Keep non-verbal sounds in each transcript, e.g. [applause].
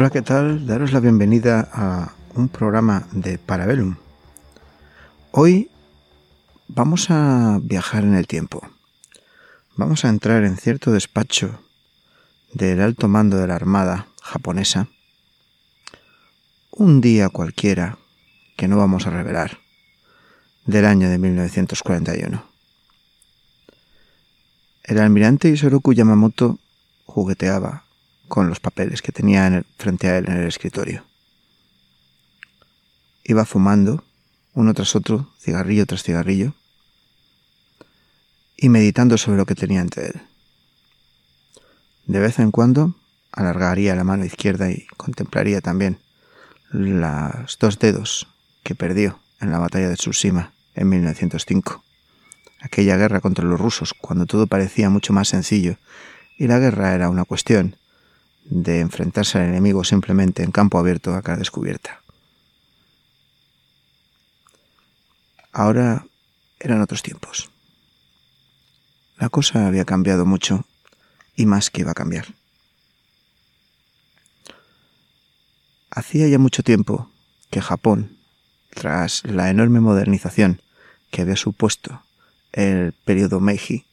Hola, ¿qué tal? Daros la bienvenida a un programa de Parabellum. Hoy vamos a viajar en el tiempo. Vamos a entrar en cierto despacho del alto mando de la Armada japonesa un día cualquiera que no vamos a revelar del año de 1941. El almirante Isoroku Yamamoto jugueteaba con los papeles que tenía frente a él en el escritorio. Iba fumando, uno tras otro, cigarrillo tras cigarrillo, y meditando sobre lo que tenía ante él. De vez en cuando alargaría la mano izquierda y contemplaría también los dos dedos que perdió en la batalla de Tsushima en 1905. Aquella guerra contra los rusos, cuando todo parecía mucho más sencillo y la guerra era una cuestión de enfrentarse al enemigo simplemente en campo abierto a cara descubierta. Ahora eran otros tiempos. La cosa había cambiado mucho y más que iba a cambiar. Hacía ya mucho tiempo que Japón, tras la enorme modernización que había supuesto el periodo Meiji,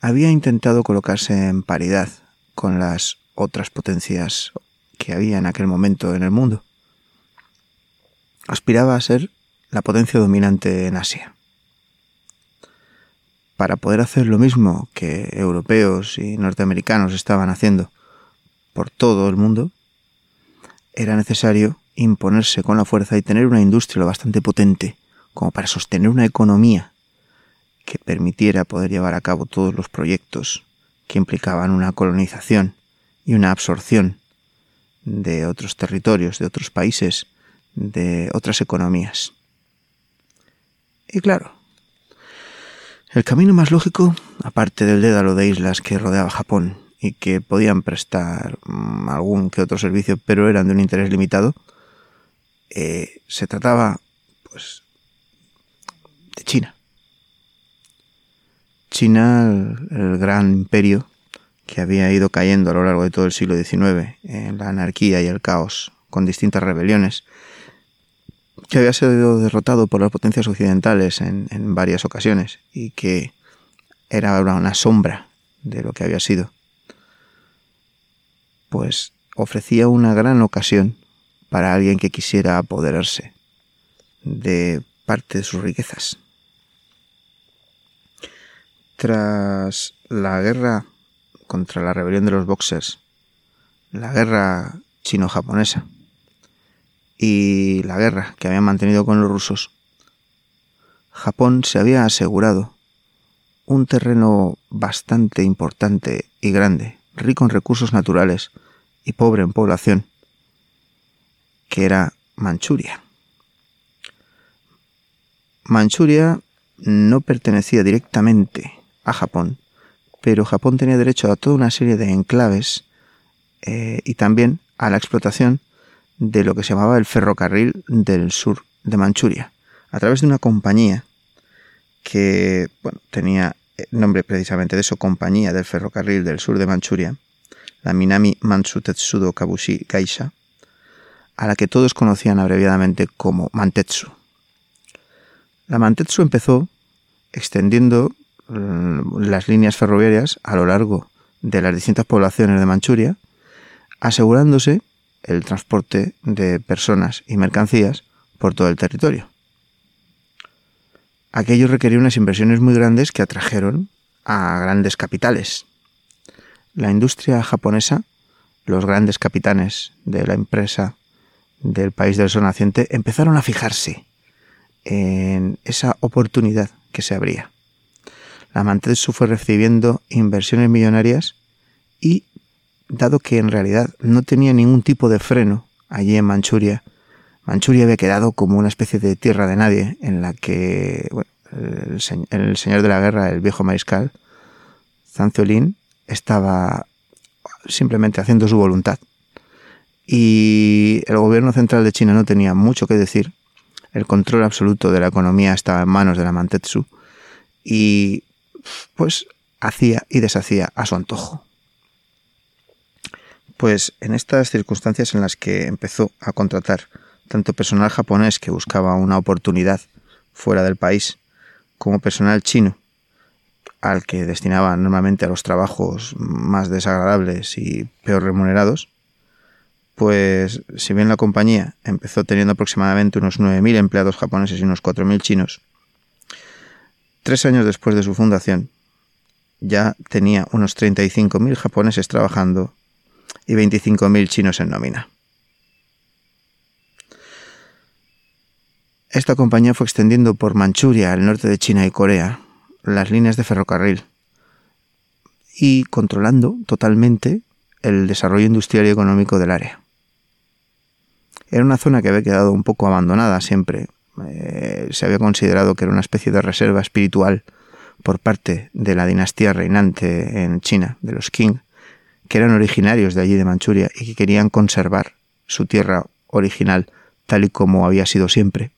había intentado colocarse en paridad con las otras potencias que había en aquel momento en el mundo. Aspiraba a ser la potencia dominante en Asia. Para poder hacer lo mismo que europeos y norteamericanos estaban haciendo por todo el mundo, era necesario imponerse con la fuerza y tener una industria lo bastante potente como para sostener una economía que permitiera poder llevar a cabo todos los proyectos que implicaban una colonización y una absorción de otros territorios, de otros países, de otras economías. Y claro, el camino más lógico, aparte del dédalo de islas que rodeaba Japón y que podían prestar mm, algún que otro servicio, pero eran de un interés limitado, eh, se trataba, pues, de China. China, el, gran imperio que había ido cayendo a lo largo de todo el siglo XIX en la anarquía y el caos, con distintas rebeliones, que había sido derrotado por las potencias occidentales en, en varias ocasiones y que era ahora una sombra de lo que había sido, pues ofrecía una gran ocasión para alguien que quisiera apoderarse de parte de sus riquezas. Tras la guerra contra la rebelión de los boxers, la guerra chino-japonesa y la guerra que habían mantenido con los rusos, Japón se había asegurado un terreno bastante importante y grande, rico en recursos naturales y pobre en población, que era Manchuria. Manchuria no pertenecía directamente a Japón, pero Japón tenía derecho a toda una serie de enclaves eh, y también a la explotación de lo que se llamaba el ferrocarril del sur de Manchuria, a través de una compañía que bueno, tenía nombre precisamente de eso, Compañía del Ferrocarril del Sur de Manchuria, la Minami Mansu Tetsudo Kabushi Gaisha, a la que todos conocían abreviadamente como Mantetsu. La Mantetsu empezó extendiendo las líneas ferroviarias a lo largo de las distintas poblaciones de Manchuria, asegurándose el transporte de personas y mercancías por todo el territorio. Aquello requería unas inversiones muy grandes que atrajeron a grandes capitales. La industria japonesa, los grandes capitanes de la empresa del país del sol naciente empezaron a fijarse en esa oportunidad que se abría. La Mantetsu fue recibiendo inversiones millonarias y, dado que en realidad no tenía ningún tipo de freno allí en Manchuria, Manchuria había quedado como una especie de tierra de nadie en la que el, señor de la guerra, el viejo mariscal, Zanciolín, estaba simplemente haciendo su voluntad. Y el gobierno central de China no tenía mucho que decir. El control absoluto de la economía estaba en manos de la Mantetsu. Y pues hacía y deshacía a su antojo. Pues en estas circunstancias en las que empezó a contratar tanto personal japonés que buscaba una oportunidad fuera del país, como personal chino, al que destinaba normalmente a los trabajos más desagradables y peor remunerados, pues si bien la compañía empezó teniendo aproximadamente unos 9.000 empleados japoneses y unos 4.000 chinos, tres años después de su fundación ya tenía unos 35.000 japoneses trabajando y 25.000 chinos en nómina. Esta compañía fue extendiendo por Manchuria, al norte de China y Corea, las líneas de ferrocarril y controlando totalmente el desarrollo industrial y económico del área. Era una zona que había quedado un poco abandonada siempre. Eh, se había considerado que era una especie de reserva espiritual por parte de la dinastía reinante en China, de los Qing, que eran originarios de allí de Manchuria y que querían conservar su tierra original tal y como había sido siempre,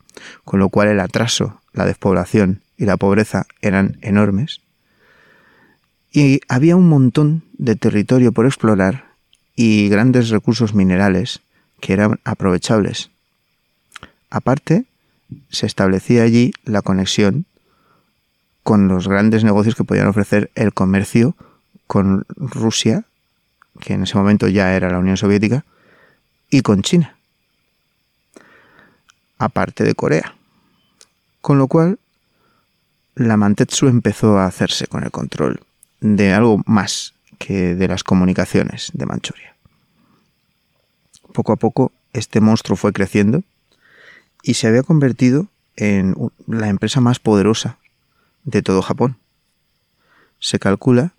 con lo cual el atraso, la despoblación y la pobreza eran enormes. Y había un montón de territorio por explorar y grandes recursos minerales que eran aprovechables. Aparte, se establecía allí la conexión con los grandes negocios que podían ofrecer el comercio con Rusia, que en ese momento ya era la Unión Soviética, y con China, aparte de Corea. Con lo cual, la Mantetsu empezó a hacerse con el control de algo más que de las comunicaciones de Manchuria poco a poco este monstruo fue creciendo y se había convertido en la empresa más poderosa de todo Japón. Se calcula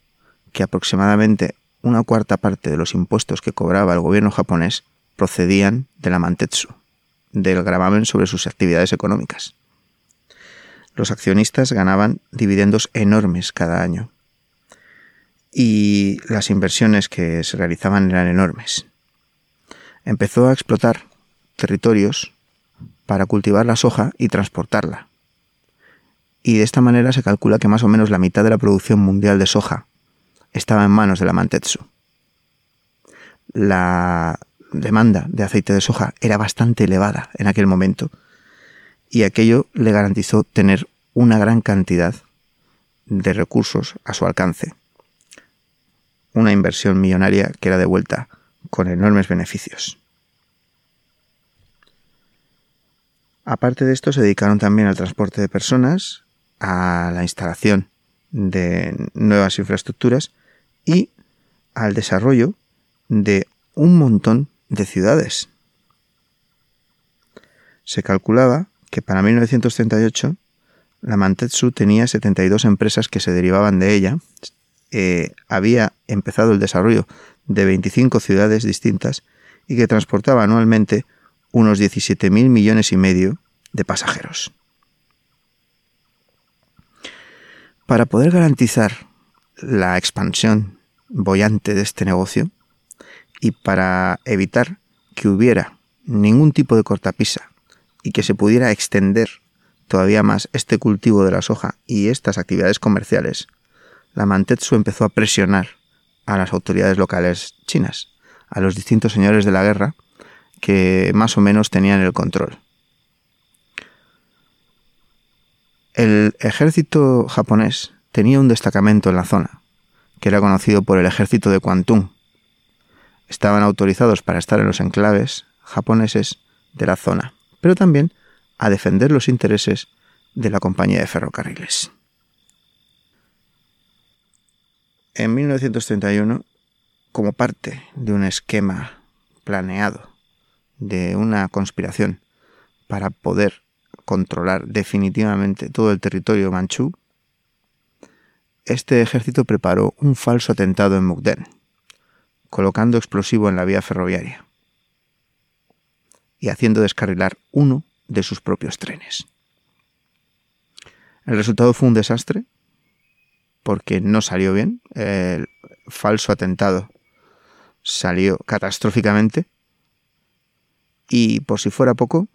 que aproximadamente una cuarta parte de los impuestos que cobraba el gobierno japonés procedían de la mantetsu, del gravamen sobre sus actividades económicas. Los accionistas ganaban dividendos enormes cada año y las inversiones que se realizaban eran enormes empezó a explotar territorios para cultivar la soja y transportarla. Y de esta manera se calcula que más o menos la mitad de la producción mundial de soja estaba en manos de la Mantetsu. La demanda de aceite de soja era bastante elevada en aquel momento y aquello le garantizó tener una gran cantidad de recursos a su alcance. Una inversión millonaria que era de vuelta con enormes beneficios. Aparte de esto, se dedicaron también al transporte de personas, a la instalación de nuevas infraestructuras y al desarrollo de un montón de ciudades. Se calculaba que para 1938 la Mantetsu tenía 72 empresas que se derivaban de ella, eh, había empezado el desarrollo de 25 ciudades distintas y que transportaba anualmente unos 17.000 millones y medio de pasajeros. Para poder garantizar la expansión bollante de este negocio y para evitar que hubiera ningún tipo de cortapisa y que se pudiera extender todavía más este cultivo de la soja y estas actividades comerciales, la Mantetsu empezó a presionar a las autoridades locales chinas, a los distintos señores de la guerra que más o menos tenían el control. El ejército japonés tenía un destacamento en la zona, que era conocido por el ejército de Kwantung. Estaban autorizados para estar en los enclaves japoneses de la zona, pero también a defender los intereses de la compañía de ferrocarriles. En 1931, como parte de un esquema planeado de una conspiración para poder controlar definitivamente todo el territorio manchú, este ejército preparó un falso atentado en Mukden, colocando explosivo en la vía ferroviaria y haciendo descarrilar uno de sus propios trenes. El resultado fue un desastre porque no salió bien. El falso atentado salió catastróficamente y por si fuera poco,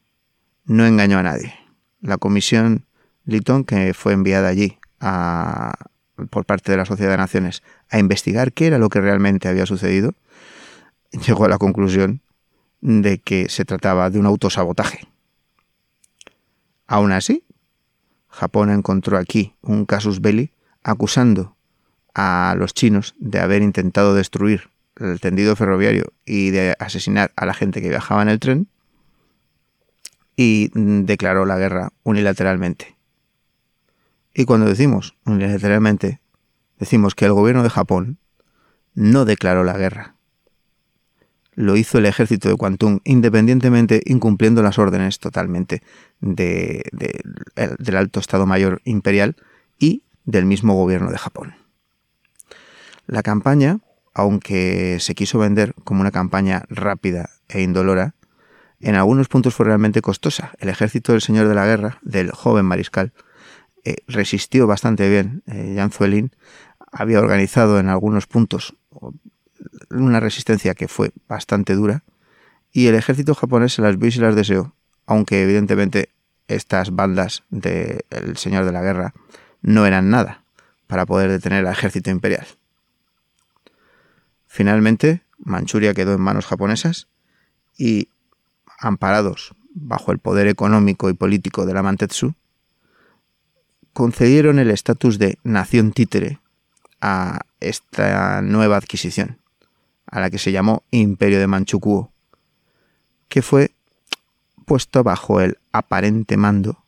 no engañó a nadie. La comisión Lytton, que fue enviada allí por parte de la Sociedad de Naciones a investigar qué era lo que realmente había sucedido, llegó a la conclusión de que se trataba de un autosabotaje. Aún así, Japón encontró aquí un casus belli acusando a los chinos de haber intentado destruir el tendido ferroviario y de asesinar a la gente que viajaba en el tren y declaró la guerra unilateralmente. Y cuando decimos unilateralmente, decimos que el gobierno de Japón no declaró la guerra. Lo hizo el ejército de Kwantung independientemente, incumpliendo las órdenes totalmente del alto Estado Mayor Imperial y del mismo gobierno de Japón. La campaña, aunque se quiso vender como una campaña rápida e indolora, en algunos puntos fue realmente costosa. El ejército del señor de la guerra, del joven mariscal, eh, resistió bastante bien. Eh, Jan Zuelin había organizado en algunos puntos una resistencia que fue bastante dura y el ejército japonés se las vio y se las deseó, aunque evidentemente estas bandas del señor de la guerra no eran nada para poder detener al ejército imperial. Finalmente, Manchuria quedó en manos japonesas y, amparados bajo el poder económico y político de la Mantetsu, concedieron el estatus de nación títere a esta nueva adquisición, a la que se llamó Imperio de Manchukuo, que fue puesto bajo el aparente mando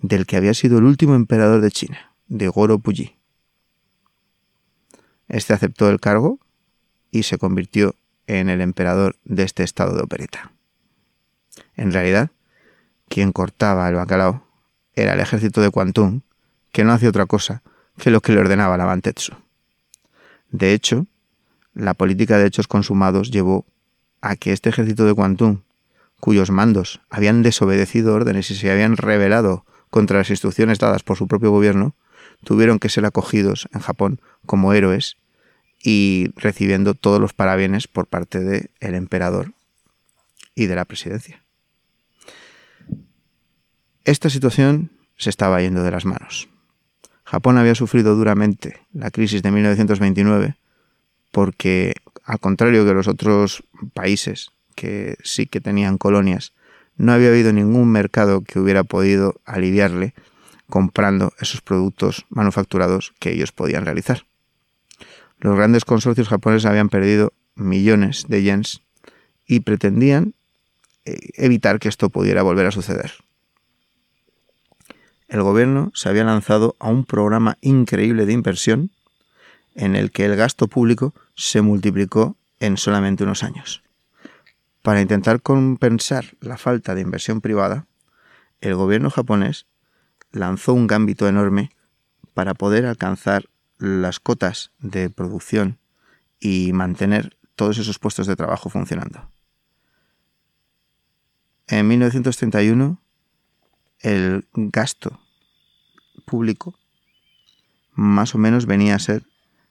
del que había sido el último emperador de China, de Goro Puyi. Este aceptó el cargo y se convirtió en el emperador de este estado de opereta. En realidad, quien cortaba el bacalao era el ejército de Kwantung, que no hacía otra cosa que lo que le ordenaba la Bantetsu. De hecho, la política de hechos consumados llevó a que este ejército de Kwantung, cuyos mandos habían desobedecido órdenes y se habían rebelado contra las instrucciones dadas por su propio gobierno, tuvieron que ser acogidos en Japón como héroes y recibiendo todos los parabienes por parte del emperador y de la presidencia. Esta situación se estaba yendo de las manos. Japón había sufrido duramente la crisis de 1929 porque, al contrario que los otros países que sí que tenían colonias, no había habido ningún mercado que hubiera podido aliviarle comprando esos productos manufacturados que ellos podían realizar. Los grandes consorcios japoneses habían perdido millones de yens y pretendían eh, evitar que esto pudiera volver a suceder. El gobierno se había lanzado a un programa increíble de inversión en el que el gasto público se multiplicó en solamente unos años. Para intentar compensar la falta de inversión privada, el gobierno japonés lanzó un gambito enorme para poder alcanzar las cotas de producción y mantener todos esos puestos de trabajo funcionando. En 1931, el gasto público más o menos venía a ser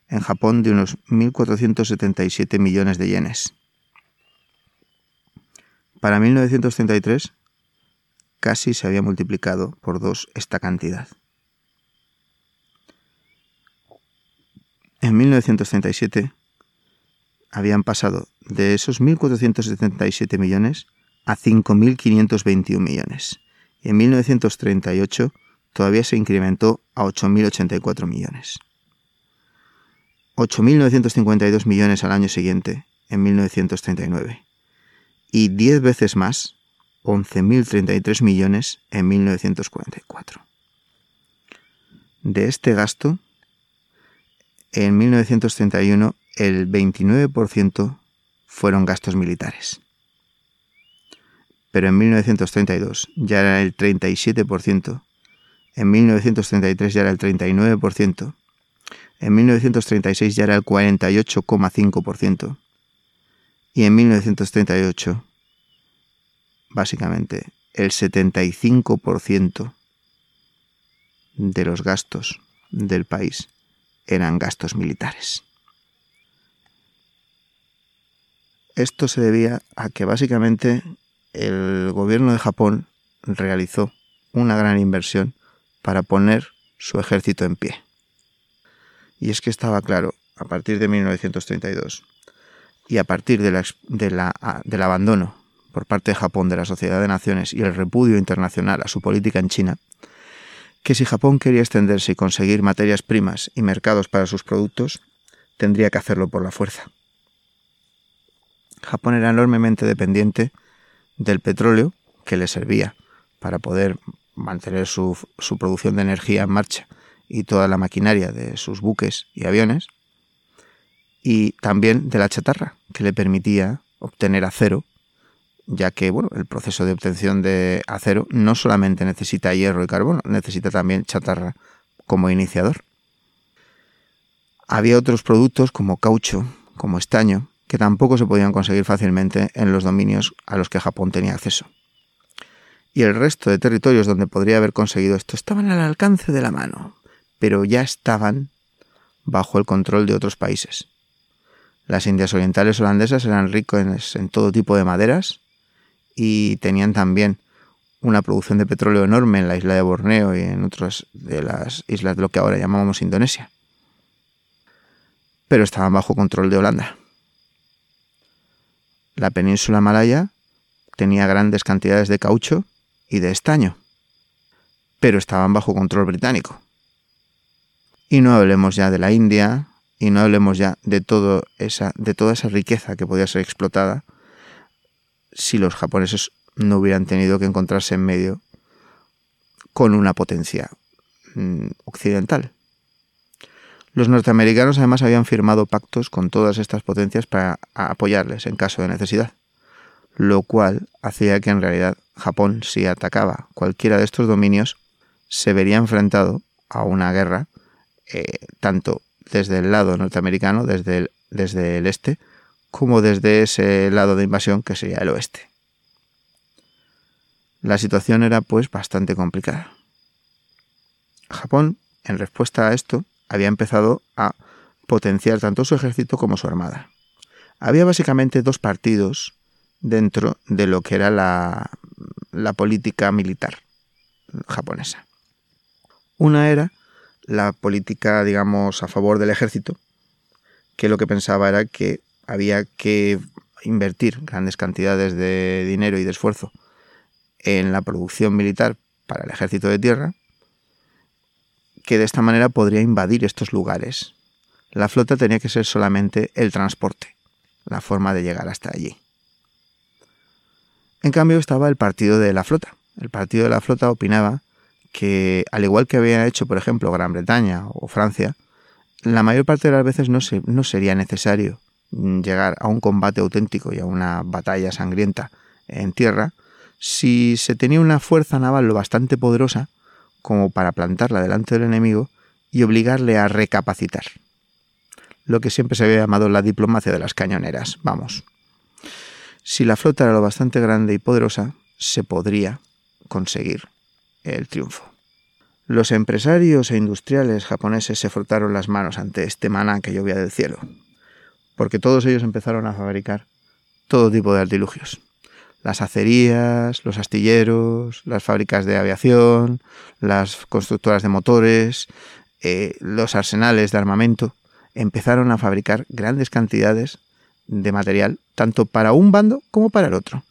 en Japón de unos 1.477 millones de yenes. Para 1933 casi se había multiplicado por dos esta cantidad. En 1937 habían pasado de esos 1.477 millones a 5.521 millones. Y en 1938 todavía se incrementó a 8.084 millones. 8.952 millones al año siguiente, en 1939 y 10 veces más, 11.033 millones en 1944. De este gasto, en 1931 el 29% fueron gastos militares. Pero en 1932 ya era el 37%, en 1933 ya era el 39%, en 1936 ya era el 48,5%, y en 1938, básicamente, el 75% de los gastos del país eran gastos militares. Esto se debía a que básicamente el gobierno de Japón realizó una gran inversión para poner su ejército en pie. Y es que estaba claro, a partir de 1932, y a partir del abandono por parte de Japón de la Sociedad de Naciones y el repudio internacional a su política en China, que si Japón quería extenderse y conseguir materias primas y mercados para sus productos, tendría que hacerlo por la fuerza. Japón era enormemente dependiente del petróleo que le servía para poder mantener su, su, producción de energía en marcha y toda la maquinaria de sus buques y aviones, y también de la chatarra, que le permitía obtener acero ya que bueno, el proceso de obtención de acero no solamente necesita hierro y carbono, necesita también chatarra como iniciador. Había otros productos como caucho, como estaño, que tampoco se podían conseguir fácilmente en los dominios a los que Japón tenía acceso. Y el resto de territorios donde podría haber conseguido esto estaban al alcance de la mano, pero ya estaban bajo el control de otros países. Las Indias Orientales holandesas eran ricas en todo tipo de maderas, y tenían también una producción de petróleo enorme en la isla de Borneo y en otras de las islas de lo que ahora llamamos Indonesia. Pero estaban bajo control de Holanda. La península malaya tenía grandes cantidades de caucho y de estaño, pero estaban bajo control británico. Y no hablemos ya de la India, y no hablemos ya de, esa, de toda esa riqueza que podía ser explotada si los japoneses no hubieran tenido que encontrarse en medio con una potencia mm, occidental. Los norteamericanos además habían firmado pactos con todas estas potencias para apoyarles en caso de necesidad, lo cual hacía que en realidad Japón, si atacaba cualquiera de estos dominios, se vería enfrentado a una guerra eh, tanto desde el lado norteamericano, desde desde el este, como desde ese lado de invasión que sería el oeste. La situación era pues bastante complicada. Japón, en respuesta a esto, había empezado a potenciar tanto su ejército como su armada. Había básicamente dos partidos dentro de lo que era la, la política militar japonesa. Una era la política, digamos, a favor del ejército, que lo que pensaba era que había que invertir grandes cantidades de dinero y de esfuerzo en la producción militar para el ejército de tierra, que de esta manera podría invadir estos lugares. La flota tenía que ser solamente el transporte, la forma de llegar hasta allí. En cambio estaba el partido de la flota. El partido de la flota opinaba que, al igual que había hecho, por ejemplo, Gran Bretaña o Francia, la mayor parte de las veces no, no sería necesario llegar a un combate auténtico y a una batalla sangrienta en tierra, si se tenía una fuerza naval lo bastante poderosa como para plantarla delante del enemigo y obligarle a recapacitar. Lo que siempre se había llamado la diplomacia de las cañoneras, vamos. Si la flota era lo bastante grande y poderosa, se podría conseguir el triunfo. Los empresarios e industriales japoneses se frotaron las manos ante este maná que llovía del cielo porque todos ellos empezaron a fabricar todo tipo de artilugios. Las acerías, los astilleros, las fábricas de aviación, las constructoras de motores, eh, los arsenales de armamento, empezaron a fabricar grandes cantidades de material, tanto para un bando como para el otro.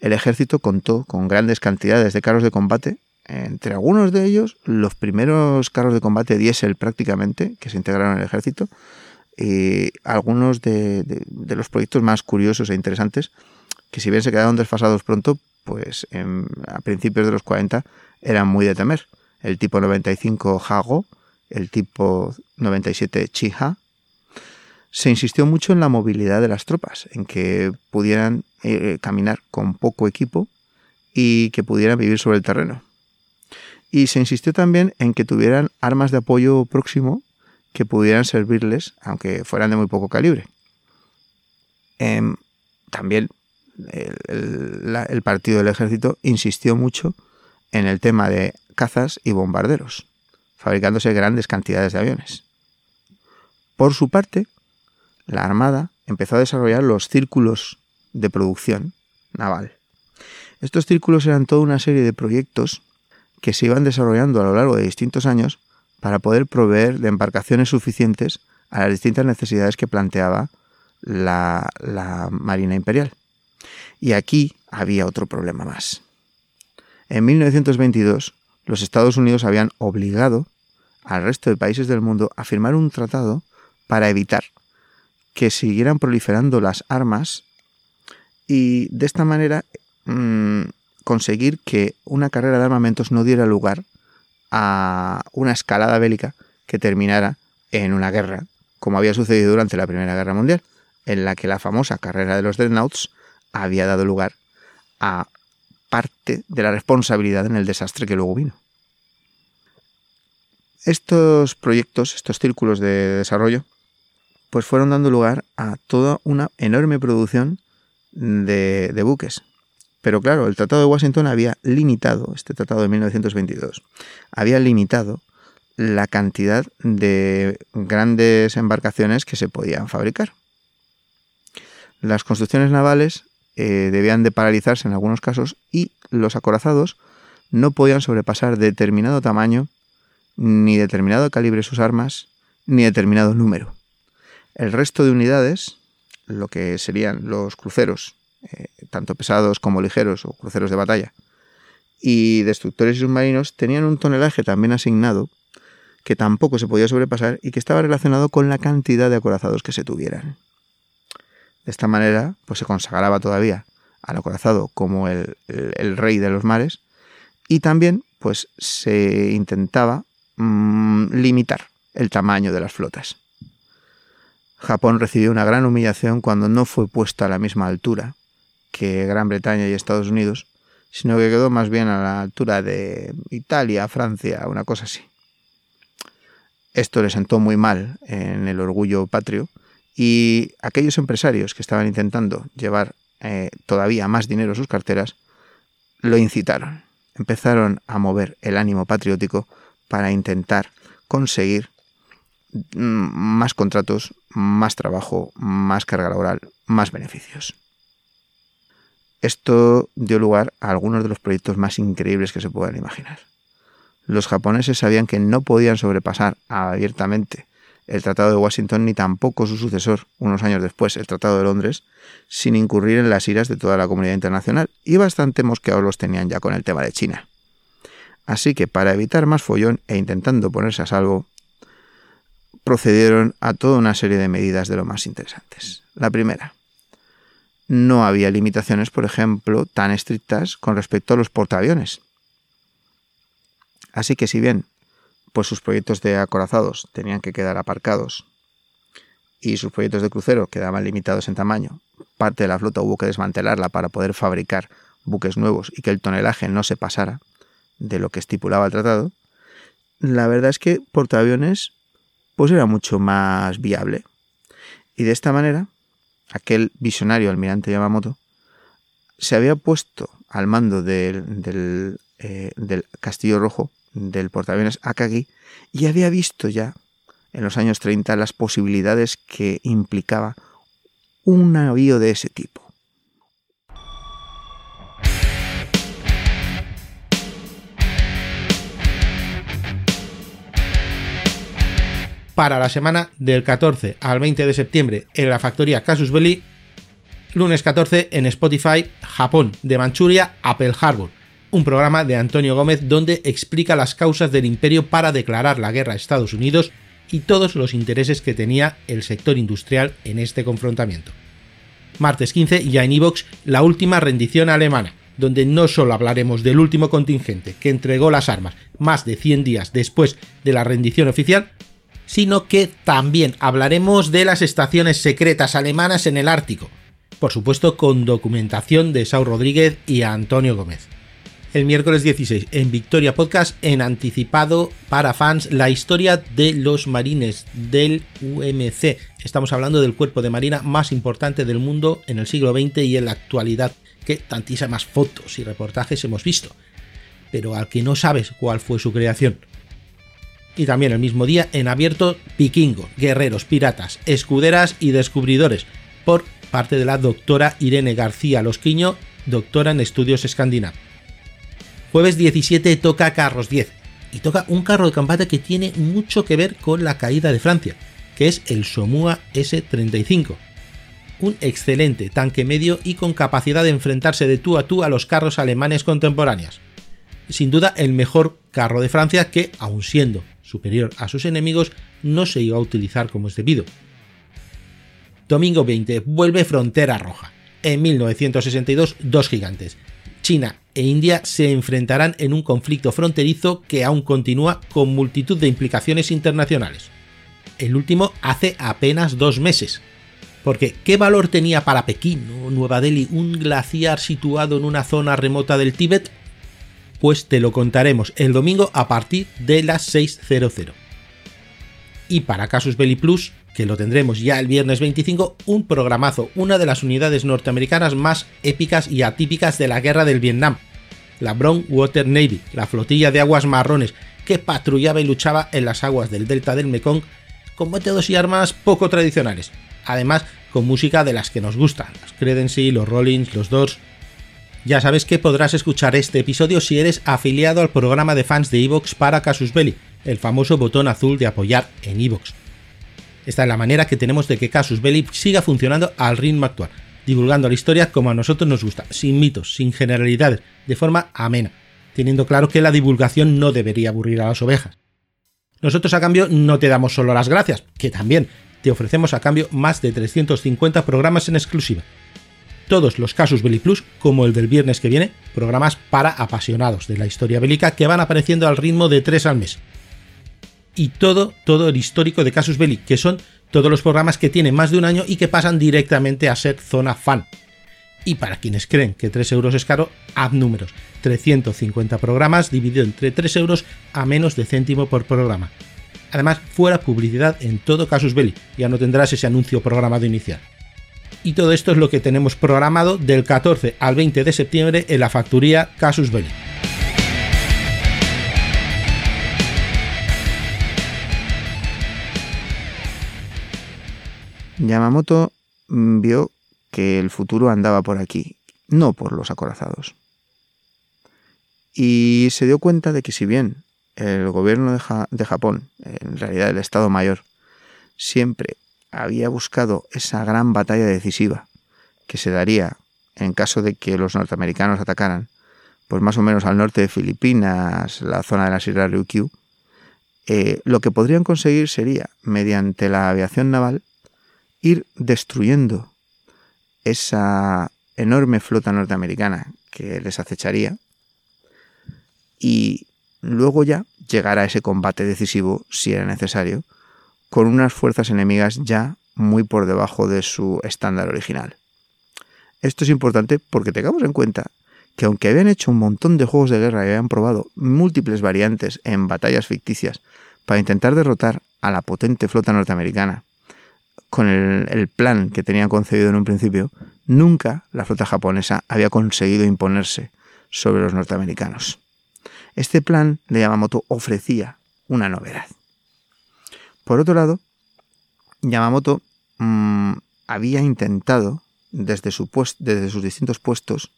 El ejército contó con grandes cantidades de carros de combate, entre algunos de ellos los primeros carros de combate diésel prácticamente que se integraron en el ejército, y algunos de, los proyectos más curiosos e interesantes, que si bien se quedaron desfasados pronto, pues a principios de los 40 eran muy de temer. El tipo 95 Hago, el tipo 97 Chiha. Se insistió mucho en la movilidad de las tropas, en que pudieran eh, caminar con poco equipo y que pudieran vivir sobre el terreno. Y se insistió también en que tuvieran armas de apoyo próximo que pudieran servirles, aunque fueran de muy poco calibre. Em, también el, partido del ejército insistió mucho en el tema de cazas y bombarderos, fabricándose grandes cantidades de aviones. Por su parte, la Armada empezó a desarrollar los círculos de producción naval. Estos círculos eran toda una serie de proyectos que se iban desarrollando a lo largo de distintos años para poder proveer de embarcaciones suficientes a las distintas necesidades que planteaba la, Marina Imperial. Y aquí había otro problema más. En 1922, los Estados Unidos habían obligado al resto de países del mundo a firmar un tratado para evitar que siguieran proliferando las armas y de esta manera mm, conseguir que una carrera de armamentos no diera lugar a una escalada bélica que terminara en una guerra, como había sucedido durante la Primera Guerra Mundial, en la que la famosa carrera de los Dreadnoughts había dado lugar a parte de la responsabilidad en el desastre que luego vino. Estos proyectos, estos círculos de desarrollo, pues fueron dando lugar a toda una enorme producción de, de buques. Pero claro, el Tratado de Washington había limitado, este Tratado de 1922, había limitado la cantidad de grandes embarcaciones que se podían fabricar. Las construcciones navales eh, debían de paralizarse en algunos casos y los acorazados no podían sobrepasar determinado tamaño, ni determinado calibre sus armas, ni determinado número. El resto de unidades, lo que serían los cruceros, eh, tanto pesados como ligeros o cruceros de batalla, y destructores y submarinos, tenían un tonelaje también asignado que tampoco se podía sobrepasar y que estaba relacionado con la cantidad de acorazados que se tuvieran. De esta manera, pues se consagraba todavía al acorazado como el, rey de los mares y también pues se intentaba mm, limitar el tamaño de las flotas. Japón recibió una gran humillación cuando no fue puesto a la misma altura que Gran Bretaña y Estados Unidos, sino que quedó más bien a la altura de Italia, Francia, una cosa así. Esto le sentó muy mal en el orgullo patrio y aquellos empresarios que estaban intentando llevar eh, todavía más dinero a sus carteras, lo incitaron. Empezaron a mover el ánimo patriótico para intentar conseguir mm, más contratos, más trabajo, más carga laboral, más beneficios. Esto dio lugar a algunos de los proyectos más increíbles que se puedan imaginar. Los japoneses sabían que no podían sobrepasar abiertamente el Tratado de Washington ni tampoco su sucesor, unos años después, el Tratado de Londres, sin incurrir en las iras de toda la comunidad internacional, y bastante mosqueados los tenían ya con el tema de China. Así que para evitar más follón e intentando ponerse a salvo, procedieron a toda una serie de medidas de lo más interesantes. La primera, no había limitaciones, por ejemplo, tan estrictas con respecto a los portaaviones. Así que si bien pues sus proyectos de acorazados tenían que quedar aparcados y sus proyectos de crucero quedaban limitados en tamaño. Parte de la flota hubo que desmantelarla para poder fabricar buques nuevos y que el tonelaje no se pasara de lo que estipulaba el tratado. La verdad es que portaaviones pues era mucho más viable. Y de esta manera, aquel visionario almirante Yamamoto se había puesto al mando eh, del Castillo Rojo del portaaviones Akagi y había visto ya en los años 30 las posibilidades que implicaba un navío de ese tipo. Para la semana del 14 al 20 de septiembre en la factoría Casus Belli, lunes 14 en Spotify, Japón, de Manchuria a Pearl Harbor un programa de Antonio Gómez donde explica las causas del imperio para declarar la guerra a Estados Unidos y todos los intereses que tenía el sector industrial en este confrontamiento. Martes 15 ya en Ivox la última rendición alemana, donde no solo hablaremos del último contingente que entregó las armas más de 100 días después de la rendición oficial, sino que también hablaremos de las estaciones secretas alemanas en el Ártico, por supuesto con documentación de Saúl Rodríguez y Antonio Gómez el miércoles 16 en Victoria Podcast en anticipado para fans la historia de los marines del UMC. Estamos hablando del cuerpo de marina más importante del mundo en el siglo XX y en la actualidad, que tantísimas fotos y reportajes hemos visto, pero al que no sabes cuál fue su creación. Y también el mismo día en abierto Pikingo, guerreros, piratas, escuderas y descubridores, por parte de la doctora Irene García Losquiño, doctora en estudios escandinavos. Jueves 17 toca Carros 10 y toca un carro de combate que tiene mucho que ver con la caída de Francia, que es el Somua S-35. un excelente tanque medio y con capacidad de enfrentarse de tú a tú a los carros alemanes contemporáneos. Sin duda el mejor carro de Francia que, aun siendo superior a sus enemigos, no se iba a utilizar como es debido. Domingo 20 vuelve Frontera Roja. En 1962, dos gigantes, China e India se enfrentarán en un conflicto fronterizo que aún continúa con multitud de implicaciones internacionales. El último hace apenas dos meses. Porque, ¿qué valor tenía para Pekín o Nueva Delhi un glaciar situado en una zona remota del Tíbet? Pues te lo contaremos el domingo a partir de las 6.00. Y para Casus Belli Plus, que lo tendremos ya el viernes 25, un programazo, una de las unidades norteamericanas más épicas y atípicas de la guerra del Vietnam, la Brown Water Navy, la flotilla de aguas marrones que patrullaba y luchaba en las aguas del delta del Mekong con métodos y armas poco tradicionales, además con música de las que nos gustan, los Credency, los Rollins, los Doors. Ya sabes que podrás escuchar este episodio si eres afiliado al programa de fans de Evox para Casus Belli, el famoso botón azul de apoyar en Evox. Esta es la manera que tenemos de que Casus Belli siga funcionando al ritmo actual, divulgando la historia como a nosotros nos gusta, sin mitos, sin generalidades, de forma amena, teniendo claro que la divulgación no debería aburrir a las ovejas. Nosotros a cambio no te damos solo las gracias, que también te ofrecemos a cambio más de 350 programas en exclusiva. Todos los Casus Belli Plus, como el del viernes que viene, programas para apasionados de la historia bélica que van apareciendo al ritmo de 3 al mes y todo, todo el histórico de Casus Belli, que son todos los programas que tienen más de un año y que pasan directamente a ser zona fan. Y para quienes creen que 3 euros es caro, haz números. 350 programas dividido entre 3 euros a menos de céntimo por programa. Además, fuera publicidad en todo Casus Belli, ya no tendrás ese anuncio programado inicial. Y todo esto es lo que tenemos programado del 14 al 20 de septiembre en la factoría Casus Belli. Yamamoto mm, vio que el futuro andaba por aquí, no por los acorazados. Y se dio cuenta de que si bien el gobierno de, Japón, en realidad el Estado Mayor, siempre había buscado esa gran batalla decisiva que se daría en caso de que los norteamericanos atacaran, pues más o menos al norte de Filipinas, la zona de las Islas Ryukyu, eh, lo que podrían conseguir sería, mediante la aviación naval, ir destruyendo esa enorme flota norteamericana que les acecharía y luego ya llegar a ese combate decisivo, si era necesario, con unas fuerzas enemigas ya muy por debajo de su estándar original. Esto es importante porque tengamos en cuenta que aunque habían hecho un montón de juegos de guerra y habían probado múltiples variantes en batallas ficticias para intentar derrotar a la potente flota norteamericana, con el, plan que tenían concebido en un principio, nunca la flota japonesa había conseguido imponerse sobre los norteamericanos. Este plan de Yamamoto ofrecía una novedad. Por otro lado, Yamamoto mm, había intentado, desde, su desde, sus distintos puestos,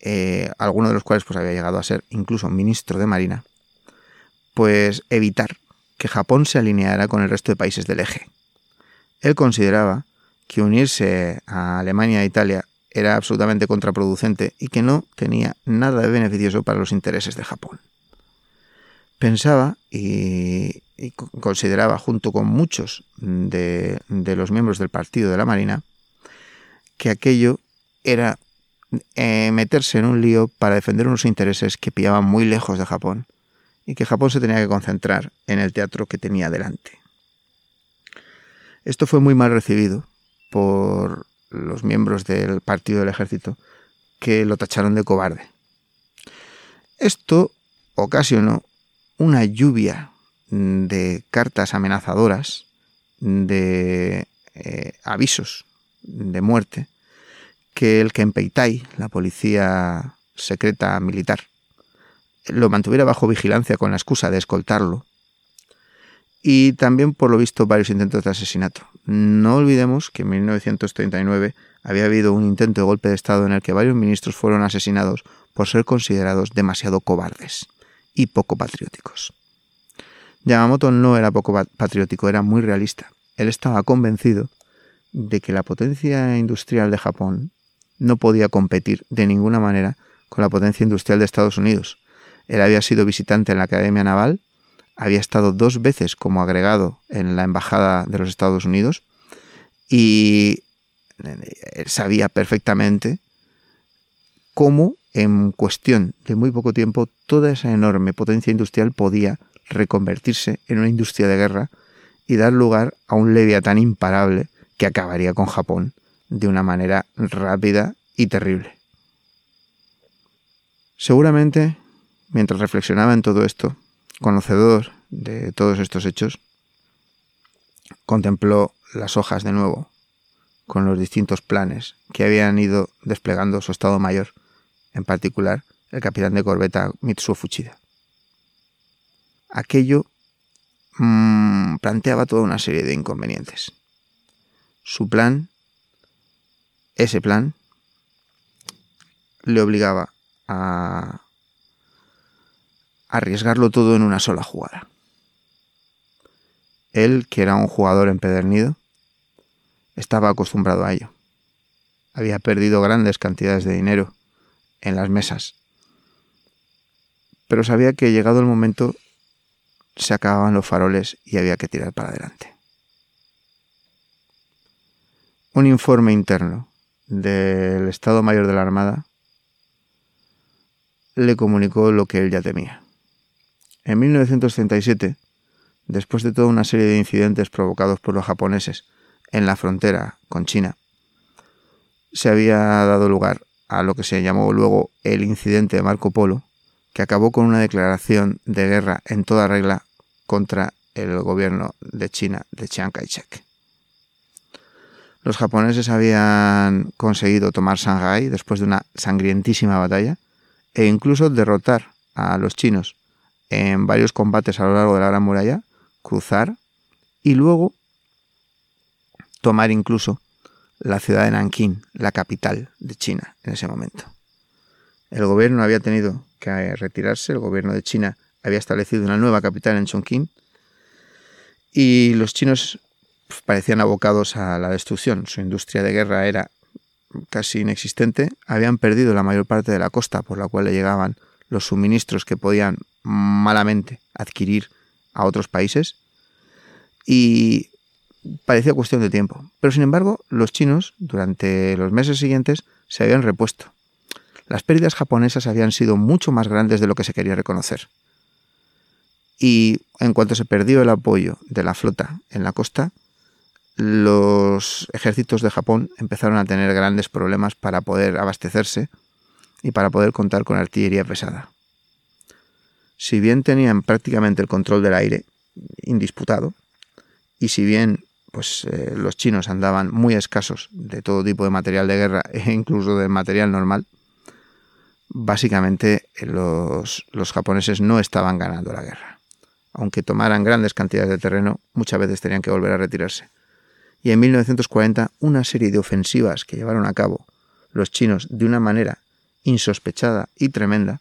eh, algunos de los cuales pues, había llegado a ser incluso ministro de Marina, pues evitar que Japón se alineara con el resto de países del eje. Él consideraba que unirse a Alemania e Italia era absolutamente contraproducente y que no tenía nada de beneficioso para los intereses de Japón. Pensaba y, consideraba, junto con muchos de, los miembros del partido de la Marina, que aquello era eh, meterse en un lío para defender unos intereses que pillaban muy lejos de Japón y que Japón se tenía que concentrar en el teatro que tenía delante. Esto fue muy mal recibido por los miembros del partido del ejército que lo tacharon de cobarde. Esto ocasionó una lluvia de cartas amenazadoras, de eh, avisos de muerte, que el Kempeitai, la policía secreta militar, lo mantuviera bajo vigilancia con la excusa de escoltarlo y también por lo visto varios intentos de asesinato. No olvidemos que en 1939 había habido un intento de golpe de Estado en el que varios ministros fueron asesinados por ser considerados demasiado cobardes y poco patrióticos. Yamamoto no era poco patriótico, era muy realista. Él estaba convencido de que la potencia industrial de Japón no podía competir de ninguna manera con la potencia industrial de Estados Unidos. Él había sido visitante en la Academia Naval, había estado dos veces como agregado en la Embajada de los Estados Unidos y eh, sabía perfectamente cómo en cuestión de muy poco tiempo toda esa enorme potencia industrial podía reconvertirse en una industria de guerra y dar lugar a un leviatán imparable que acabaría con Japón de una manera rápida y terrible. Seguramente, mientras reflexionaba en todo esto, conocedor de todos estos hechos, contempló las hojas de nuevo, con los distintos planes que habían ido desplegando su Estado Mayor, en particular el capitán de corbeta Mitsuo Fuchida. Aquello mmm, planteaba toda una serie de inconvenientes. Su plan, ese plan, le obligaba a arriesgarlo todo en una sola jugada. Él, que era un jugador empedernido, estaba acostumbrado a ello. Había perdido grandes cantidades de dinero en las mesas, pero sabía que llegado el momento se acababan los faroles y había que tirar para adelante. Un informe interno del Estado Mayor de la Armada le comunicó lo que él ya temía. En 1937, después de toda una serie de incidentes provocados por los japoneses en la frontera con China, se había dado lugar a lo que se llamó luego el incidente de Marco Polo, que acabó con una declaración de guerra en toda regla contra el gobierno de China de Chiang Kai-shek. Los japoneses habían conseguido tomar Shanghái después de una sangrientísima batalla e incluso derrotar a los chinos en varios combates a lo largo de la Gran Muralla, cruzar y luego tomar incluso la ciudad de Nankín, la capital de China en ese momento. El gobierno había tenido que retirarse, el gobierno de China había establecido una nueva capital en Chongqing y los chinos pues, parecían abocados a la destrucción. Su industria de guerra era casi inexistente. Habían perdido la mayor parte de la costa por la cual le llegaban los suministros que podían malamente adquirir a otros países. Y parecía cuestión de tiempo. Pero sin embargo, los chinos, durante los meses siguientes, se habían repuesto. Las pérdidas japonesas habían sido mucho más grandes de lo que se quería reconocer. Y en cuanto se perdió el apoyo de la flota en la costa, los ejércitos de Japón empezaron a tener grandes problemas para poder abastecerse y para poder contar con artillería pesada. Si bien tenían prácticamente el control del aire indisputado, y si bien pues eh, los chinos andaban muy escasos de todo tipo de material de guerra [laughs] e incluso de material normal, básicamente los, los japoneses no estaban ganando la guerra. Aunque tomaran grandes cantidades de terreno, muchas veces tenían que volver a retirarse. Y en 1940 una serie de ofensivas que llevaron a cabo los chinos de una manera insospechada y tremenda,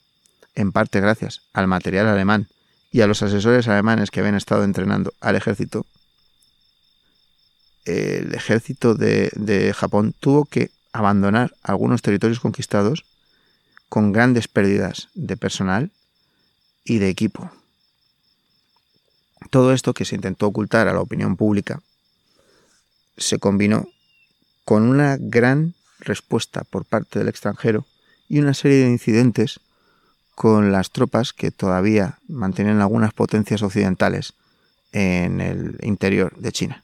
en parte gracias al material alemán y a los asesores alemanes que habían estado entrenando al ejército, el ejército de, Japón tuvo que abandonar algunos territorios conquistados con grandes pérdidas de personal y de equipo. Todo esto que se intentó ocultar a la opinión pública se combinó con una gran respuesta por parte del extranjero y una serie de incidentes con las tropas que todavía mantienen algunas potencias occidentales en el interior de China.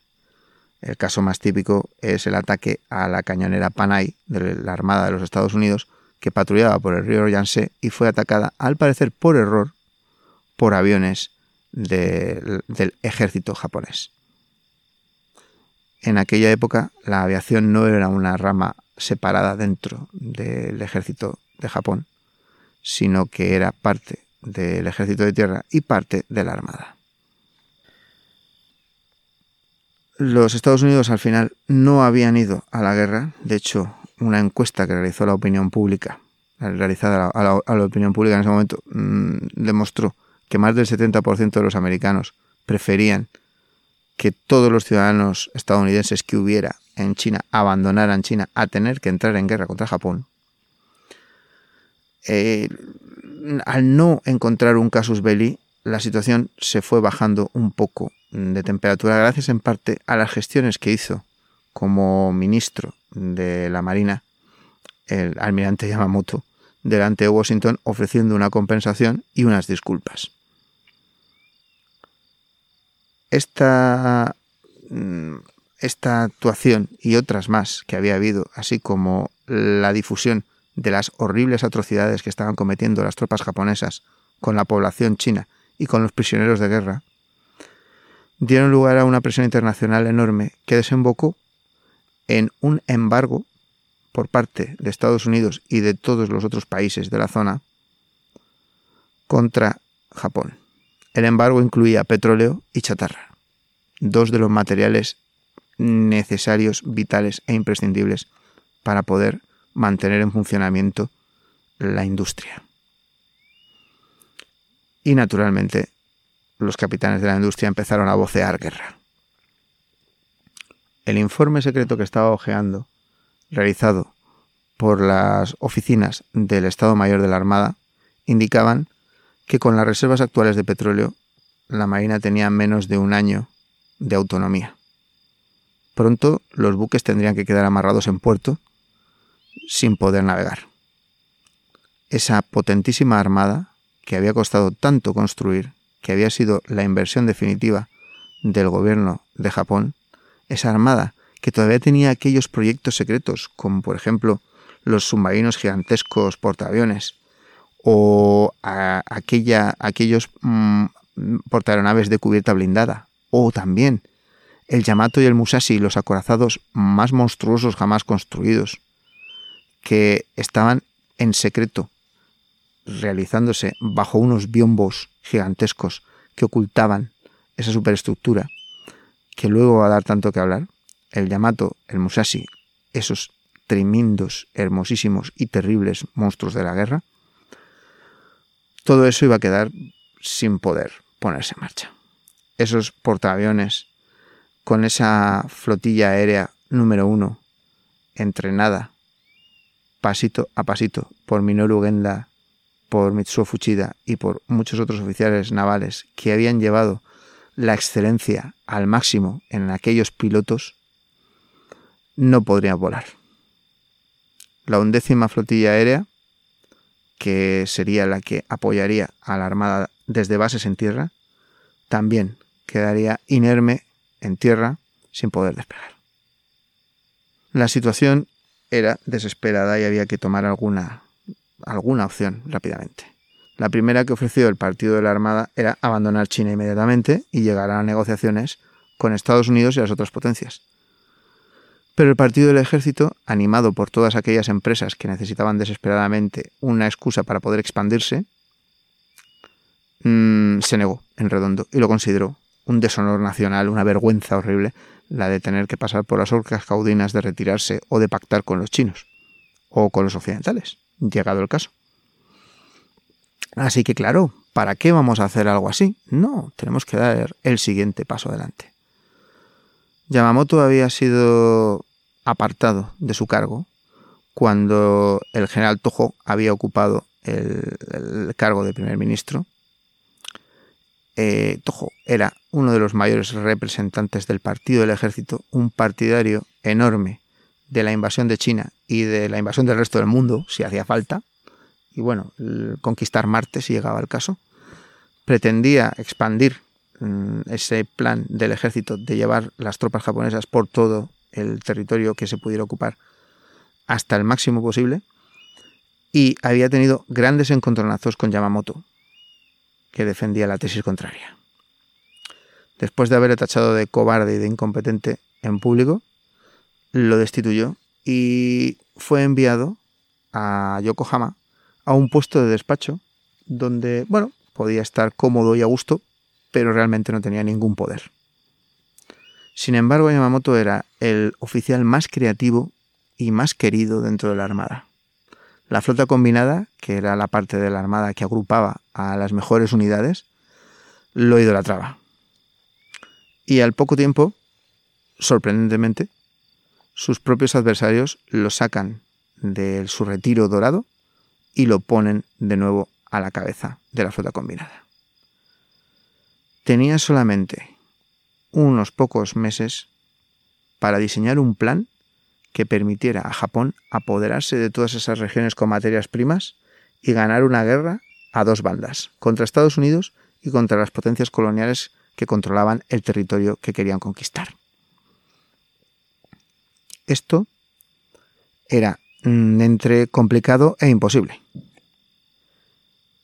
El caso más típico es el ataque a la cañonera Panay de la Armada de los Estados Unidos, que patrullaba por el río Yangtze y fue atacada, al parecer por error, por aviones del ejército japonés. En aquella época la aviación no era una rama separada dentro del ejército de Japón, sino que era parte del ejército de tierra y parte de la armada. Los Estados Unidos al final no habían ido a la guerra, de hecho una encuesta que realizó la opinión pública, realizada a la, opinión pública en ese momento, mm, demostró que más del 70% de los americanos preferían que todos los ciudadanos estadounidenses que hubiera en China abandonaran China a tener que entrar en guerra contra Japón, eh, al no encontrar un casus belli, la situación se fue bajando un poco de temperatura gracias en parte a las gestiones que hizo como ministro de la Marina el almirante Yamamoto delante de Washington ofreciendo una compensación y unas disculpas. Esta, mm, esta actuación y otras más que había habido, así como la difusión de las horribles atrocidades que estaban cometiendo las tropas japonesas con la población china y con los prisioneros de guerra, dieron lugar a una presión internacional enorme que desembocó en un embargo por parte de Estados Unidos y de todos los otros países de la zona contra Japón. El embargo incluía petróleo y chatarra, dos de los materiales necesarios, vitales e imprescindibles para poder mantener en funcionamiento la industria. Y naturalmente los capitanes de la industria empezaron a vocear guerra. El informe secreto que estaba hojeando, realizado por las oficinas del Estado Mayor de la Armada, indicaban que con las reservas actuales de petróleo, la Marina tenía menos de un año de autonomía. Pronto los buques tendrían que quedar amarrados en puerto sin poder navegar. Esa potentísima armada, que había costado tanto construir, que había sido la inversión definitiva del gobierno de Japón, esa armada que todavía tenía aquellos proyectos secretos, como por ejemplo los submarinos gigantescos portaaviones, o aquella, aquellos mm, portaeronaves de cubierta blindada, o también el Yamato y el Musashi, los acorazados más monstruosos jamás construidos, que estaban en secreto realizándose bajo unos biombos gigantescos que ocultaban esa superestructura, que luego va a dar tanto que hablar, el Yamato, el Musashi, esos tremendos, hermosísimos y terribles monstruos de la guerra, todo eso iba a quedar sin poder ponerse en marcha. Esos portaaviones con esa flotilla aérea número uno entrenada pasito a pasito por Minoru Genda, por Mitsuo Fuchida y por muchos otros oficiales navales que habían llevado la excelencia al máximo en aquellos pilotos, no podrían volar. La undécima flotilla aérea, que sería la que apoyaría a la Armada desde bases en tierra, también quedaría inerme en tierra sin poder despegar. La situación era desesperada y había que tomar alguna, alguna opción rápidamente. La primera que ofreció el Partido de la Armada era abandonar China inmediatamente y llegar a negociaciones con Estados Unidos y las otras potencias. Pero el Partido del Ejército, animado por todas aquellas empresas que necesitaban desesperadamente una excusa para poder expandirse, mm, se negó en redondo y lo consideró un deshonor nacional, una vergüenza horrible la de tener que pasar por las orcas caudinas de retirarse o de pactar con los chinos o con los occidentales, llegado el caso. Así que claro, ¿para qué vamos a hacer algo así? No, tenemos que dar el siguiente paso adelante. Yamamoto había sido apartado de su cargo cuando el general Tojo había ocupado el, cargo de primer ministro. Eh, Tojo era uno de los mayores representantes del partido del ejército, un partidario enorme de la invasión de China y de la invasión del resto del mundo, si hacía falta, y bueno, conquistar Marte si llegaba el caso, pretendía expandir ese plan del ejército de llevar las tropas japonesas por todo el territorio que se pudiera ocupar hasta el máximo posible, y había tenido grandes encontronazos con Yamamoto, que defendía la tesis contraria. Después de haberle tachado de cobarde y de incompetente en público, lo destituyó y fue enviado a Yokohama a un puesto de despacho donde, bueno, podía estar cómodo y a gusto, pero realmente no tenía ningún poder. Sin embargo, Yamamoto era el oficial más creativo y más querido dentro de la Armada. La flota combinada, que era la parte de la Armada que agrupaba a las mejores unidades, lo idolatraba. Y al poco tiempo, sorprendentemente, sus propios adversarios lo sacan de su retiro dorado y lo ponen de nuevo a la cabeza de la flota combinada. Tenía solamente unos pocos meses para diseñar un plan que permitiera a Japón apoderarse de todas esas regiones con materias primas y ganar una guerra a dos bandas, contra Estados Unidos y contra las potencias coloniales que controlaban el territorio que querían conquistar. Esto era mm, entre complicado e imposible.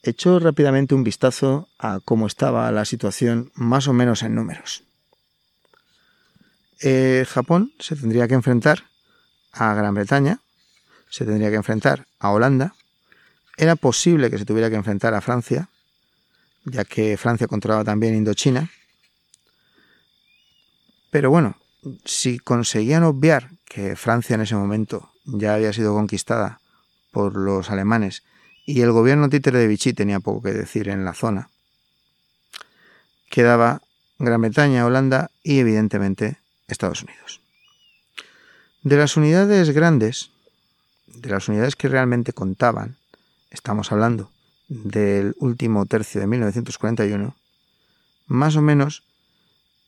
Echo rápidamente un vistazo a cómo estaba la situación más o menos en números. Eh, Japón se tendría que enfrentar a Gran Bretaña, se tendría que enfrentar a Holanda, era posible que se tuviera que enfrentar a Francia, ya que Francia controlaba también Indochina, pero bueno, si conseguían obviar que Francia en ese momento ya había sido conquistada por los alemanes y el gobierno títere de Vichy tenía poco que decir en la zona, quedaba Gran Bretaña, Holanda y evidentemente Estados Unidos. De las unidades grandes, de las unidades que realmente contaban, estamos hablando del último tercio de 1941, más o menos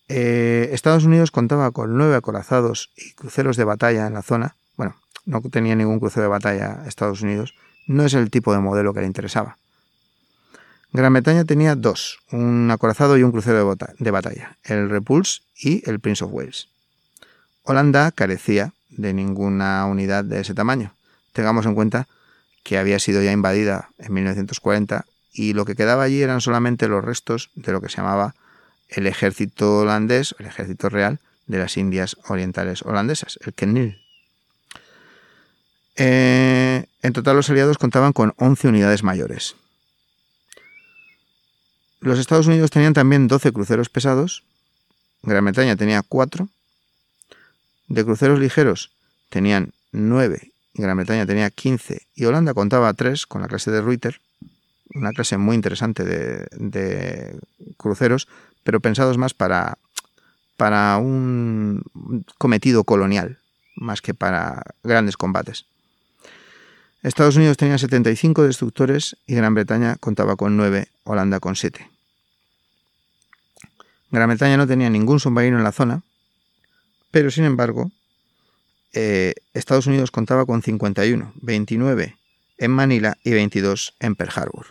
eh, Estados Unidos contaba con nueve acorazados y cruceros de batalla en la zona. Bueno, no tenía ningún crucero de batalla Estados Unidos. No es el tipo de modelo que le interesaba. Gran Bretaña tenía dos, un acorazado y un crucero de, batalla, el Repulse y el Prince of Wales. Holanda carecía de ninguna unidad de ese tamaño. Tengamos en cuenta que había sido ya invadida en 1940 y lo que quedaba allí eran solamente los restos de lo que se llamaba el ejército holandés, el ejército real de las Indias Orientales holandesas, el Kenil. Eh, en total los aliados contaban con 11 unidades mayores. Los Estados Unidos tenían también 12 cruceros pesados, Gran Bretaña tenía 4, de cruceros ligeros tenían 9, Gran Bretaña tenía 15 y Holanda contaba 3 con la clase de Reuter, una clase muy interesante de cruceros, pero pensados más para, para un cometido colonial, más que para grandes combates. Estados Unidos tenía 75 destructores y Gran Bretaña contaba con 9, Holanda con 7. Gran Bretaña no tenía ningún submarino en la zona, pero sin embargo, eh, Estados Unidos contaba con 51, 29 en Manila y 22 en Pearl Harbor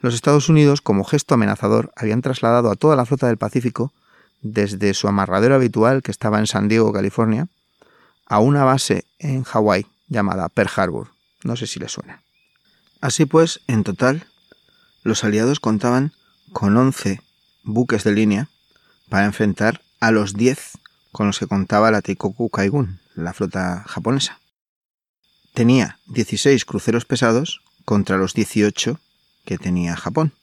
los Estados Unidos, como gesto amenazador, habían trasladado a toda la flota del Pacífico, desde su amarradero habitual, que estaba en San Diego, California, a una base en Hawái llamada Pearl Harbor. No sé si le suena. Así pues, en total, los aliados contaban con 11 buques de línea para enfrentar a los 10 con los que contaba la Teikoku Kaigun, la flota japonesa. Tenía 16 cruceros pesados contra los 18 que tenía Japón.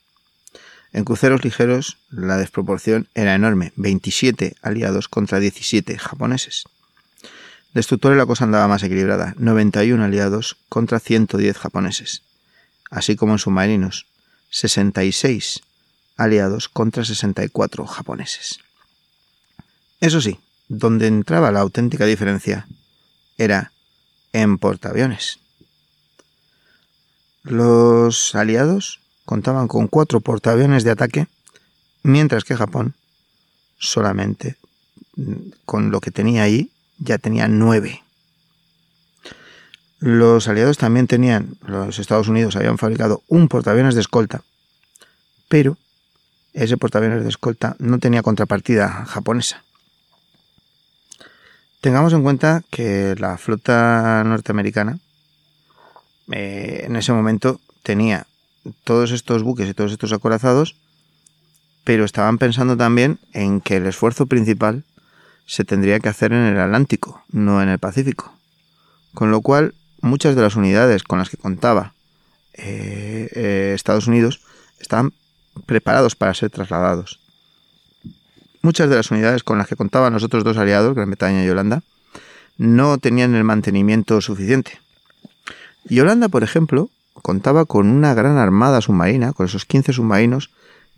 En cruceros ligeros la desproporción era enorme, 27 aliados contra 17 japoneses. Destructores la cosa andaba más equilibrada, 91 aliados contra 110 japoneses, así como en submarinos, 66 aliados contra 64 japoneses. Eso sí, donde entraba la auténtica diferencia era en portaaviones. Los aliados contaban con cuatro portaaviones de ataque, mientras que Japón solamente mm, con lo que tenía ahí ya tenía nueve. Los aliados también tenían, los Estados Unidos habían fabricado un portaaviones de escolta, pero ese portaaviones de escolta no tenía contrapartida japonesa. Tengamos en cuenta que la flota norteamericana eh, en ese momento tenía todos estos buques y todos estos acorazados, pero estaban pensando también en que el esfuerzo principal se tendría que hacer en el Atlántico, no en el Pacífico. Con lo cual, muchas de las unidades con las que contaba eh, eh, Estados Unidos estaban preparados para ser trasladados. Muchas de las unidades con las que contaban los otros dos aliados, Gran Bretaña y Holanda, no tenían el mantenimiento suficiente. Y Holanda, por ejemplo, contaba con una gran armada submarina, con esos 15 submarinos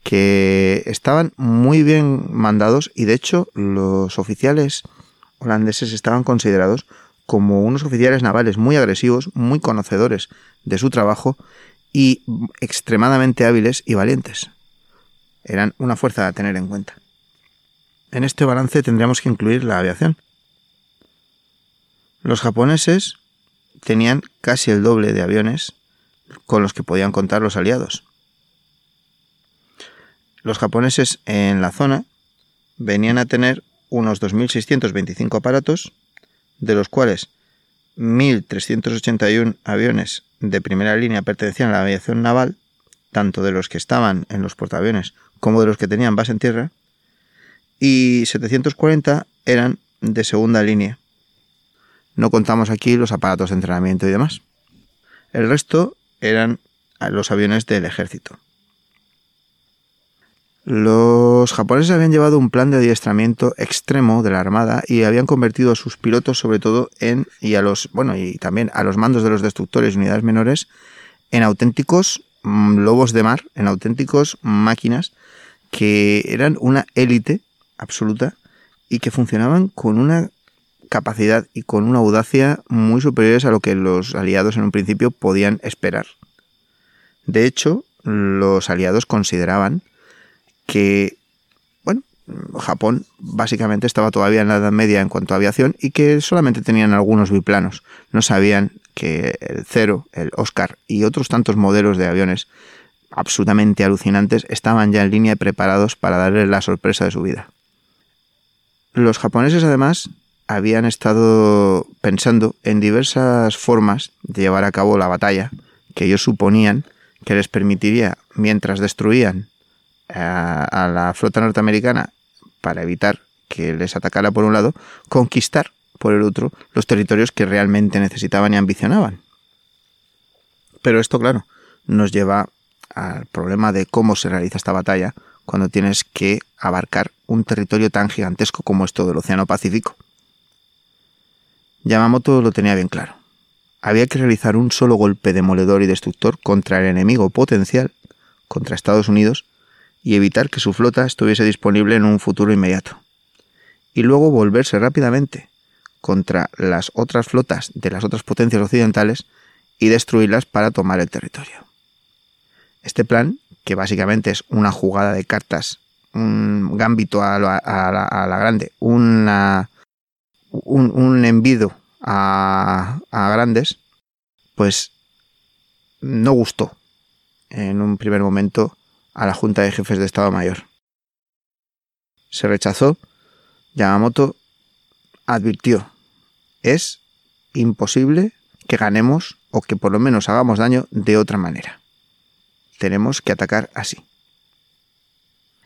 que estaban muy bien mandados y de hecho los oficiales holandeses estaban considerados como unos oficiales navales muy agresivos, muy conocedores de su trabajo y extremadamente hábiles y valientes. Eran una fuerza a tener en cuenta. En este balance tendríamos que incluir la aviación. Los japoneses tenían casi el doble de aviones con los que podían contar los aliados. Los japoneses en la zona venían a tener unos 2.625 aparatos, de los cuales 1.381 aviones de primera línea pertenecían a la aviación naval, tanto de los que estaban en los portaaviones como de los que tenían base en tierra, y 740 eran de segunda línea. No contamos aquí los aparatos de entrenamiento y demás. El resto eran los aviones del ejército. Los japoneses habían llevado un plan de adiestramiento extremo de la armada y habían convertido a sus pilotos sobre todo en y a los bueno y también a los mandos de los destructores y unidades menores en auténticos mm, lobos de mar, en auténticos máquinas que eran una élite absoluta y que funcionaban con una capacidad y con una audacia muy superiores a lo que los aliados en un principio podían esperar. De hecho, los aliados consideraban que, bueno, Japón básicamente estaba todavía en la Edad Media en cuanto a aviación y que solamente tenían algunos biplanos. No sabían que el Cero, el Oscar y otros tantos modelos de aviones absolutamente alucinantes estaban ya en línea y preparados para darle la sorpresa de su vida. Los japoneses además habían estado pensando en diversas formas de llevar a cabo la batalla que ellos suponían que les permitiría, mientras destruían a, la flota norteamericana para evitar que les atacara por un lado, conquistar por el otro los territorios que realmente necesitaban y ambicionaban. Pero esto, claro, nos lleva al problema de cómo se realiza esta batalla cuando tienes que abarcar un territorio tan gigantesco como es todo el Océano Pacífico. Yamamoto lo tenía bien claro. Había que realizar un solo golpe demoledor y destructor contra el enemigo potencial, contra Estados Unidos, y evitar que su flota estuviese disponible en un futuro inmediato. Y luego volverse rápidamente contra las otras flotas de las otras potencias occidentales y destruirlas para tomar el territorio. Este plan, que básicamente es una jugada de cartas, un gambito a la, grande, una, un, un envido a, a grandes, pues no gustó en un primer momento a la Junta de Jefes de Estado Mayor. Se rechazó. Yamamoto advirtió, es imposible que ganemos o que por lo menos hagamos daño de otra manera. Tenemos que atacar así.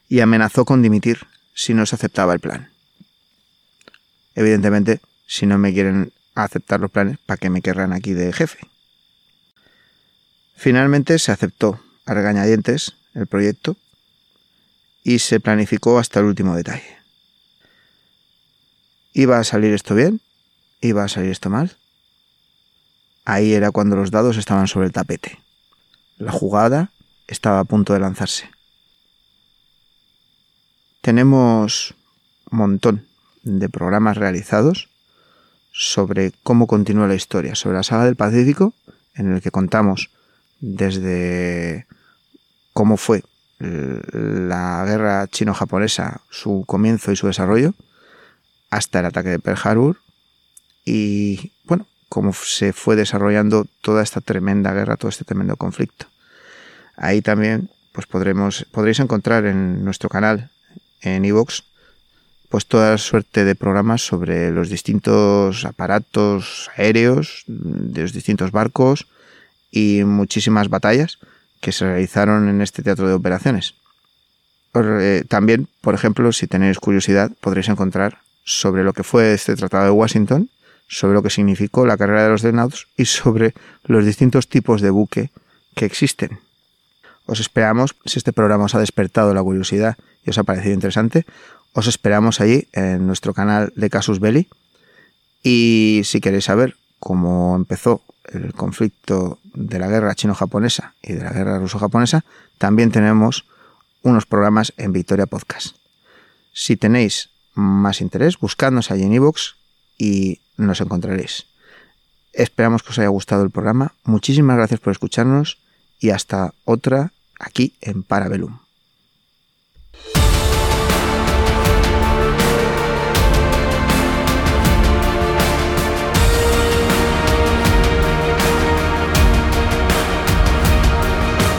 Y amenazó con dimitir si no se aceptaba el plan. Evidentemente, si no me quieren aceptar los planes, ¿para qué me querrán aquí de jefe? Finalmente se aceptó a regañadientes el proyecto y se planificó hasta el último detalle. ¿Iba a salir esto bien? ¿Iba a salir esto mal? Ahí era cuando los dados estaban sobre el tapete. La jugada estaba a punto de lanzarse. Tenemos un montón de programas realizados sobre cómo continúa la historia, sobre la saga del Pacífico, en el que contamos desde cómo fue la guerra chino-japonesa, su comienzo y su desarrollo, hasta el ataque de Pearl Harbor y, bueno, cómo se fue desarrollando toda esta tremenda guerra, todo este tremendo conflicto. Ahí también pues podremos, podréis encontrar en nuestro canal, en iVoox, pues toda suerte de programas sobre los distintos aparatos aéreos, de los distintos barcos y muchísimas batallas que se realizaron en este teatro de operaciones. Eh, también, por ejemplo, si tenéis curiosidad, podréis encontrar sobre lo que fue este Tratado de Washington, sobre lo que significó la carrera de los dreadnoughts y sobre los distintos tipos de buque que existen. Os esperamos, si este programa os ha despertado la curiosidad y os ha parecido interesante, os esperamos allí en nuestro canal de Casus Belli. Y si queréis saber cómo empezó el conflicto de la guerra chino-japonesa y de la guerra ruso-japonesa, también tenemos unos programas en Victoria Podcast. Si tenéis más interés, buscadnos allí en iVoox y nos encontraréis. Esperamos que os haya gustado el programa. Muchísimas gracias por escucharnos y hasta otra aquí en Parabellum.